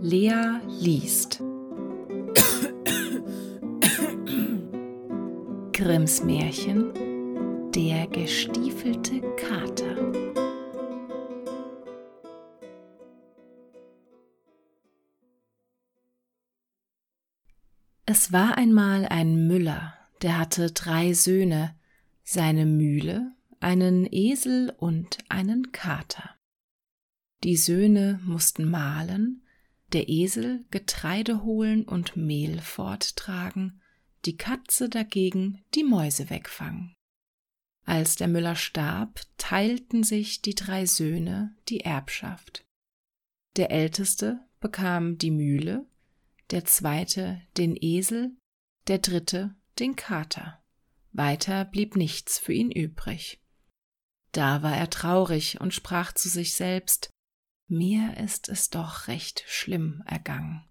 Lea liest Grimms Märchen Der gestiefelte Kater Es war einmal ein Müller, der hatte drei Söhne, seine Mühle, einen Esel und einen Kater. Die Söhne mussten mahlen, der Esel Getreide holen und Mehl forttragen, die Katze dagegen die Mäuse wegfangen. Als der Müller starb, teilten sich die drei Söhne die Erbschaft. Der älteste bekam die Mühle, der zweite den Esel, der dritte den Kater. Weiter blieb nichts für ihn übrig. Da war er traurig und sprach zu sich selbst Mir ist es doch recht schlimm ergangen.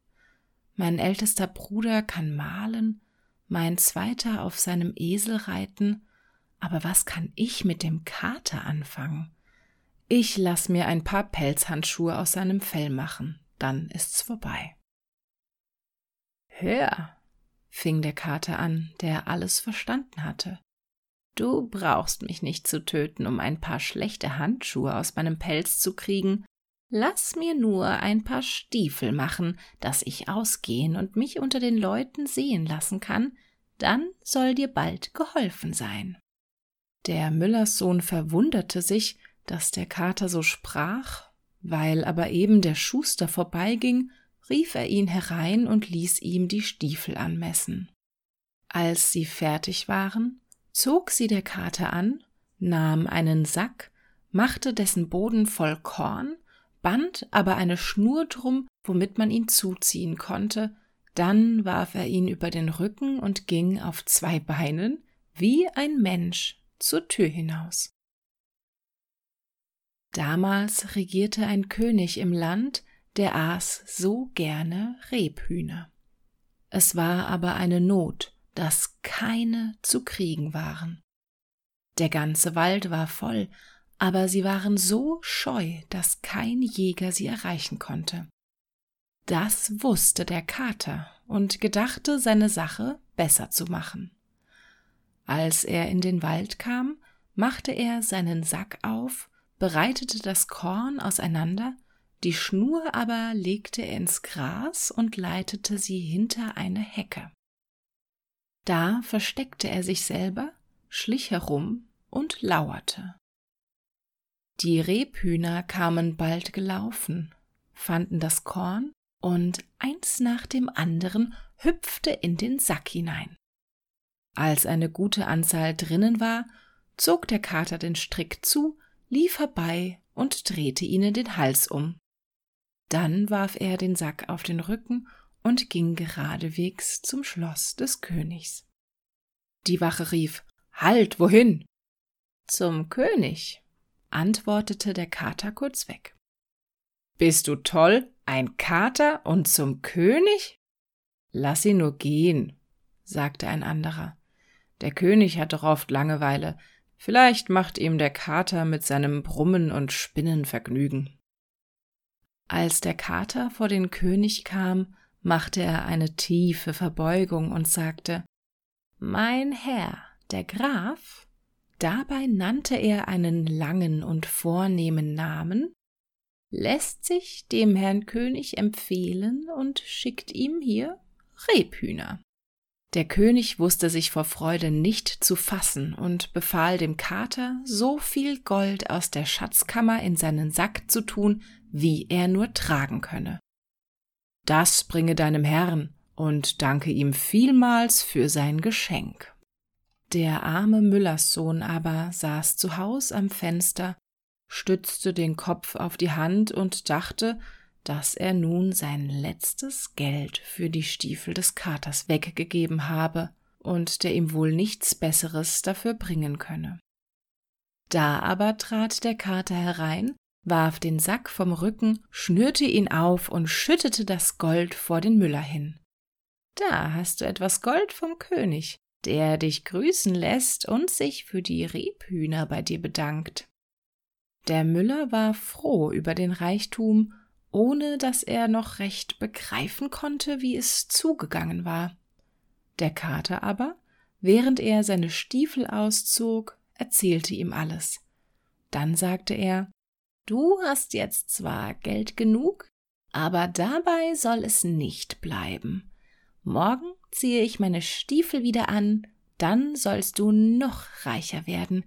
Mein ältester Bruder kann malen, mein zweiter auf seinem Esel reiten, aber was kann ich mit dem Kater anfangen? Ich lass mir ein paar Pelzhandschuhe aus seinem Fell machen, dann ist's vorbei. Hör, fing der Kater an, der alles verstanden hatte. Du brauchst mich nicht zu töten, um ein paar schlechte Handschuhe aus meinem Pelz zu kriegen. Lass mir nur ein paar Stiefel machen, dass ich ausgehen und mich unter den Leuten sehen lassen kann, dann soll dir bald geholfen sein. Der Müllerssohn verwunderte sich, dass der Kater so sprach, weil aber eben der Schuster vorbeiging, rief er ihn herein und ließ ihm die Stiefel anmessen. Als sie fertig waren, zog sie der Kater an, nahm einen Sack, machte dessen Boden voll Korn, band aber eine Schnur drum, womit man ihn zuziehen konnte, dann warf er ihn über den Rücken und ging auf zwei Beinen, wie ein Mensch, zur Tür hinaus. Damals regierte ein König im Land, der aß so gerne Rebhühner. Es war aber eine Not, dass keine zu kriegen waren. Der ganze Wald war voll, aber sie waren so scheu, dass kein Jäger sie erreichen konnte. Das wusste der Kater und gedachte, seine Sache besser zu machen. Als er in den Wald kam, machte er seinen Sack auf, bereitete das Korn auseinander, die Schnur aber legte er ins Gras und leitete sie hinter eine Hecke. Da versteckte er sich selber, schlich herum und lauerte. Die Rebhühner kamen bald gelaufen, fanden das Korn und eins nach dem anderen hüpfte in den Sack hinein. Als eine gute Anzahl drinnen war, zog der Kater den Strick zu, lief herbei und drehte ihnen den Hals um. Dann warf er den Sack auf den Rücken und ging geradewegs zum Schloss des Königs. Die Wache rief Halt, wohin? Zum König, antwortete der Kater kurz weg. Bist du toll, ein Kater und zum König? Lass ihn nur gehen, sagte ein anderer. Der König hat doch oft Langeweile, vielleicht macht ihm der Kater mit seinem Brummen und Spinnen Vergnügen. Als der Kater vor den König kam, machte er eine tiefe Verbeugung und sagte Mein Herr, der Graf, dabei nannte er einen langen und vornehmen Namen, lässt sich dem Herrn König empfehlen und schickt ihm hier Rebhühner. Der König wusste sich vor Freude nicht zu fassen und befahl dem Kater, so viel Gold aus der Schatzkammer in seinen Sack zu tun, wie er nur tragen könne. Das bringe deinem Herrn und danke ihm vielmals für sein Geschenk. Der arme Müllerssohn aber saß zu Haus am Fenster, stützte den Kopf auf die Hand und dachte, dass er nun sein letztes Geld für die Stiefel des Katers weggegeben habe und der ihm wohl nichts Besseres dafür bringen könne. Da aber trat der Kater herein warf den Sack vom Rücken, schnürte ihn auf und schüttete das Gold vor den Müller hin. Da hast du etwas Gold vom König, der dich grüßen lässt und sich für die Rebhühner bei dir bedankt. Der Müller war froh über den Reichtum ohne dass er noch recht begreifen konnte, wie es zugegangen war. Der Kater aber, während er seine Stiefel auszog, erzählte ihm alles. Dann sagte er Du hast jetzt zwar Geld genug, aber dabei soll es nicht bleiben. Morgen ziehe ich meine Stiefel wieder an, dann sollst du noch reicher werden.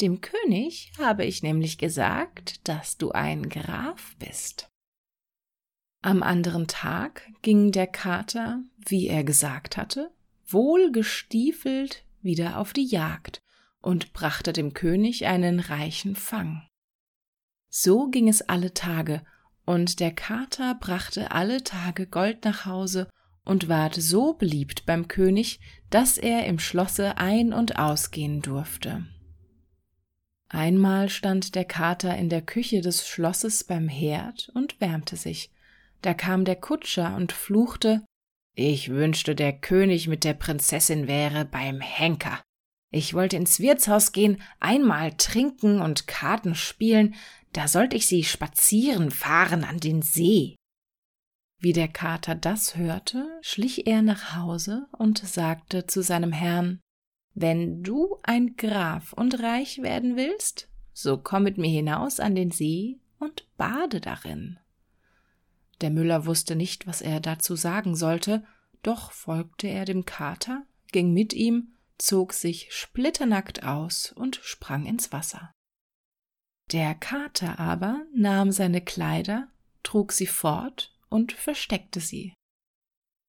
Dem König habe ich nämlich gesagt, dass du ein Graf bist. Am anderen Tag ging der Kater, wie er gesagt hatte, wohl gestiefelt wieder auf die Jagd und brachte dem König einen reichen Fang. So ging es alle Tage, und der Kater brachte alle Tage Gold nach Hause und ward so beliebt beim König, dass er im Schlosse ein- und ausgehen durfte. Einmal stand der Kater in der Küche des Schlosses beim Herd und wärmte sich, da kam der Kutscher und fluchte Ich wünschte, der König mit der Prinzessin wäre beim Henker. Ich wollte ins Wirtshaus gehen, einmal trinken und Karten spielen, da sollte ich sie spazieren fahren an den See. Wie der Kater das hörte, schlich er nach Hause und sagte zu seinem Herrn Wenn du ein Graf und reich werden willst, so komm mit mir hinaus an den See und bade darin. Der Müller wusste nicht, was er dazu sagen sollte, doch folgte er dem Kater, ging mit ihm, zog sich splitternackt aus und sprang ins Wasser. Der Kater aber nahm seine Kleider, trug sie fort und versteckte sie.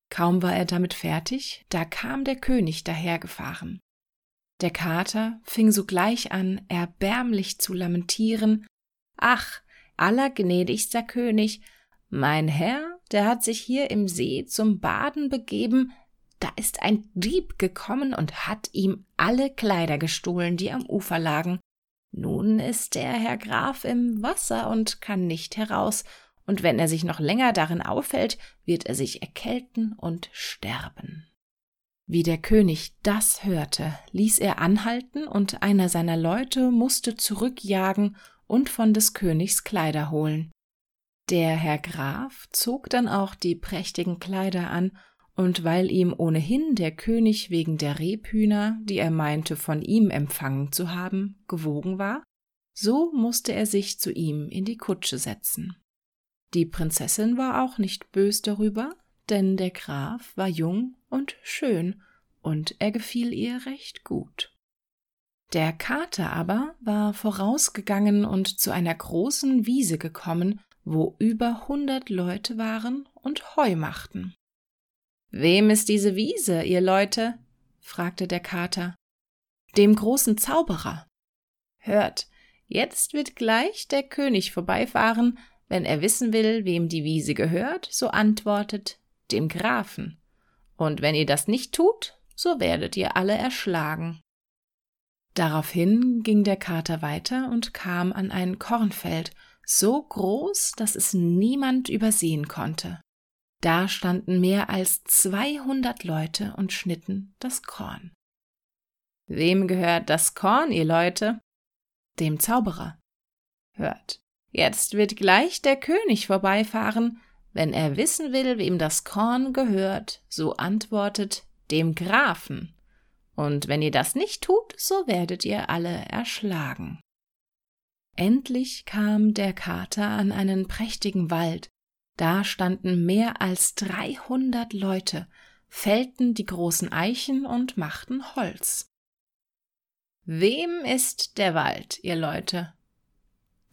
Kaum war er damit fertig, da kam der König dahergefahren. Der Kater fing sogleich an, erbärmlich zu lamentieren Ach, allergnädigster König, mein Herr, der hat sich hier im See zum Baden begeben, da ist ein Dieb gekommen und hat ihm alle Kleider gestohlen, die am Ufer lagen. Nun ist der Herr Graf im Wasser und kann nicht heraus, und wenn er sich noch länger darin aufhält, wird er sich erkälten und sterben. Wie der König das hörte, ließ er anhalten, und einer seiner Leute musste zurückjagen und von des Königs Kleider holen. Der Herr Graf zog dann auch die prächtigen Kleider an, und weil ihm ohnehin der König wegen der Rebhühner, die er meinte von ihm empfangen zu haben, gewogen war, so musste er sich zu ihm in die Kutsche setzen. Die Prinzessin war auch nicht bös darüber, denn der Graf war jung und schön, und er gefiel ihr recht gut. Der Kater aber war vorausgegangen und zu einer großen Wiese gekommen, wo über hundert Leute waren und Heu machten. Wem ist diese Wiese, ihr Leute? fragte der Kater. Dem großen Zauberer. Hört, jetzt wird gleich der König vorbeifahren, wenn er wissen will, wem die Wiese gehört, so antwortet dem Grafen. Und wenn ihr das nicht tut, so werdet ihr alle erschlagen. Daraufhin ging der Kater weiter und kam an ein Kornfeld, so groß, dass es niemand übersehen konnte. Da standen mehr als zweihundert Leute und schnitten das Korn. Wem gehört das Korn, ihr Leute? Dem Zauberer. Hört, jetzt wird gleich der König vorbeifahren, wenn er wissen will, wem das Korn gehört, so antwortet dem Grafen. Und wenn ihr das nicht tut, so werdet ihr alle erschlagen. Endlich kam der Kater an einen prächtigen Wald, da standen mehr als dreihundert Leute, fällten die großen Eichen und machten Holz. Wem ist der Wald, ihr Leute?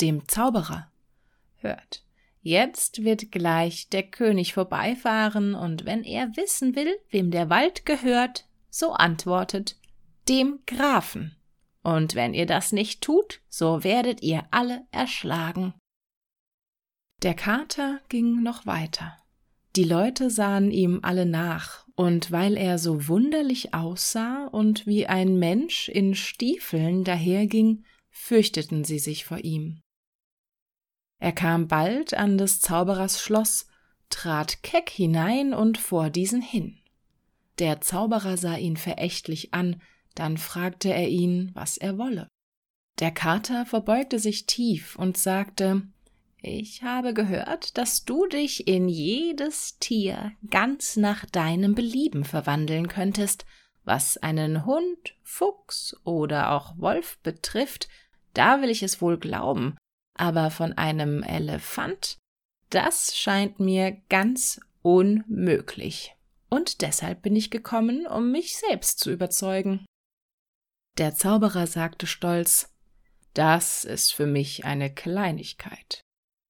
Dem Zauberer. Hört, jetzt wird gleich der König vorbeifahren, und wenn er wissen will, wem der Wald gehört, so antwortet dem Grafen. Und wenn ihr das nicht tut, so werdet ihr alle erschlagen. Der Kater ging noch weiter. Die Leute sahen ihm alle nach, und weil er so wunderlich aussah und wie ein Mensch in Stiefeln daherging, fürchteten sie sich vor ihm. Er kam bald an des Zauberers Schloss, trat keck hinein und vor diesen hin. Der Zauberer sah ihn verächtlich an, dann fragte er ihn, was er wolle. Der Kater verbeugte sich tief und sagte ich habe gehört, dass du dich in jedes Tier ganz nach deinem Belieben verwandeln könntest. Was einen Hund, Fuchs oder auch Wolf betrifft, da will ich es wohl glauben, aber von einem Elefant, das scheint mir ganz unmöglich. Und deshalb bin ich gekommen, um mich selbst zu überzeugen. Der Zauberer sagte stolz Das ist für mich eine Kleinigkeit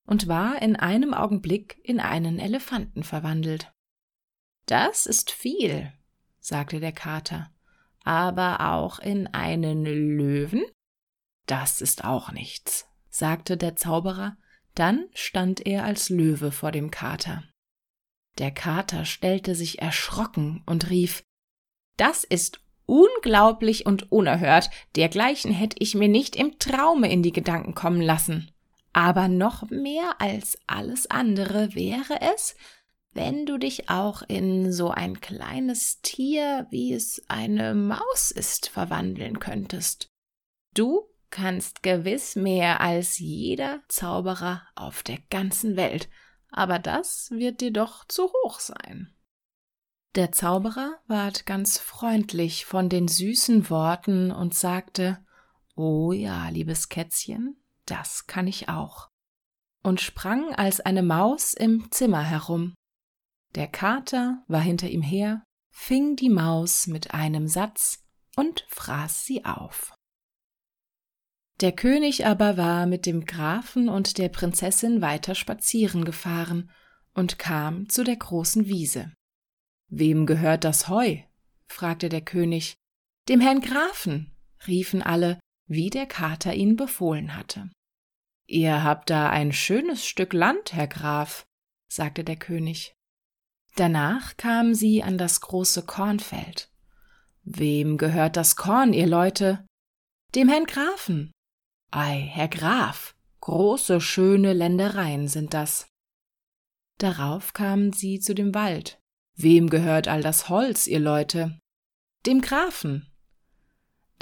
und war in einem Augenblick in einen Elefanten verwandelt. Das ist viel, sagte der Kater, aber auch in einen Löwen? Das ist auch nichts, sagte der Zauberer, dann stand er als Löwe vor dem Kater. Der Kater stellte sich erschrocken und rief Das ist unglaublich und unerhört, dergleichen hätte ich mir nicht im Traume in die Gedanken kommen lassen. Aber noch mehr als alles andere wäre es, wenn du dich auch in so ein kleines Tier, wie es eine Maus ist, verwandeln könntest. Du kannst gewiss mehr als jeder Zauberer auf der ganzen Welt, aber das wird dir doch zu hoch sein. Der Zauberer ward ganz freundlich von den süßen Worten und sagte Oh ja, liebes Kätzchen, das kann ich auch, und sprang als eine Maus im Zimmer herum. Der Kater war hinter ihm her, fing die Maus mit einem Satz und fraß sie auf. Der König aber war mit dem Grafen und der Prinzessin weiter spazieren gefahren und kam zu der großen Wiese. Wem gehört das Heu? fragte der König. Dem Herrn Grafen, riefen alle, wie der Kater ihn befohlen hatte. Ihr habt da ein schönes Stück Land, Herr Graf, sagte der König. Danach kamen sie an das große Kornfeld. Wem gehört das Korn, ihr Leute? Dem Herrn Grafen. Ei, Herr Graf, große, schöne Ländereien sind das. Darauf kamen sie zu dem Wald. Wem gehört all das Holz, ihr Leute? Dem Grafen.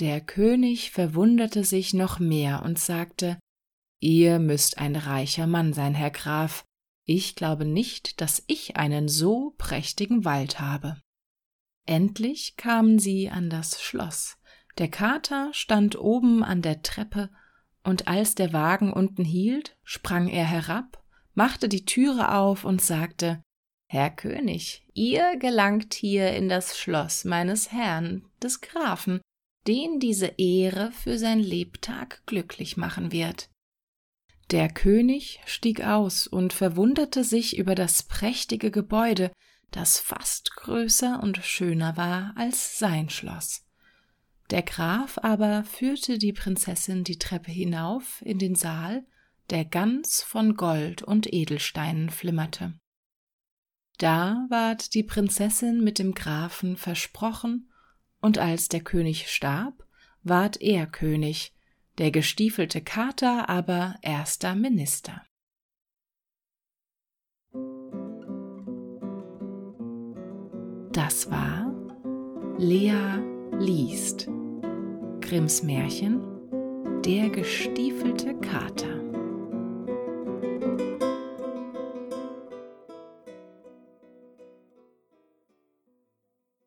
Der König verwunderte sich noch mehr und sagte, Ihr müsst ein reicher Mann sein, Herr Graf. Ich glaube nicht, dass ich einen so prächtigen Wald habe. Endlich kamen sie an das Schloss. Der Kater stand oben an der Treppe, und als der Wagen unten hielt, sprang er herab, machte die Türe auf und sagte Herr König, ihr gelangt hier in das Schloss meines Herrn, des Grafen, den diese Ehre für sein Lebtag glücklich machen wird. Der König stieg aus und verwunderte sich über das prächtige Gebäude, das fast größer und schöner war als sein Schloss. Der Graf aber führte die Prinzessin die Treppe hinauf in den Saal, der ganz von Gold und Edelsteinen flimmerte. Da ward die Prinzessin mit dem Grafen versprochen, und als der König starb, ward er König, der gestiefelte Kater aber erster Minister. Das war Lea liest Grimms Märchen Der gestiefelte Kater.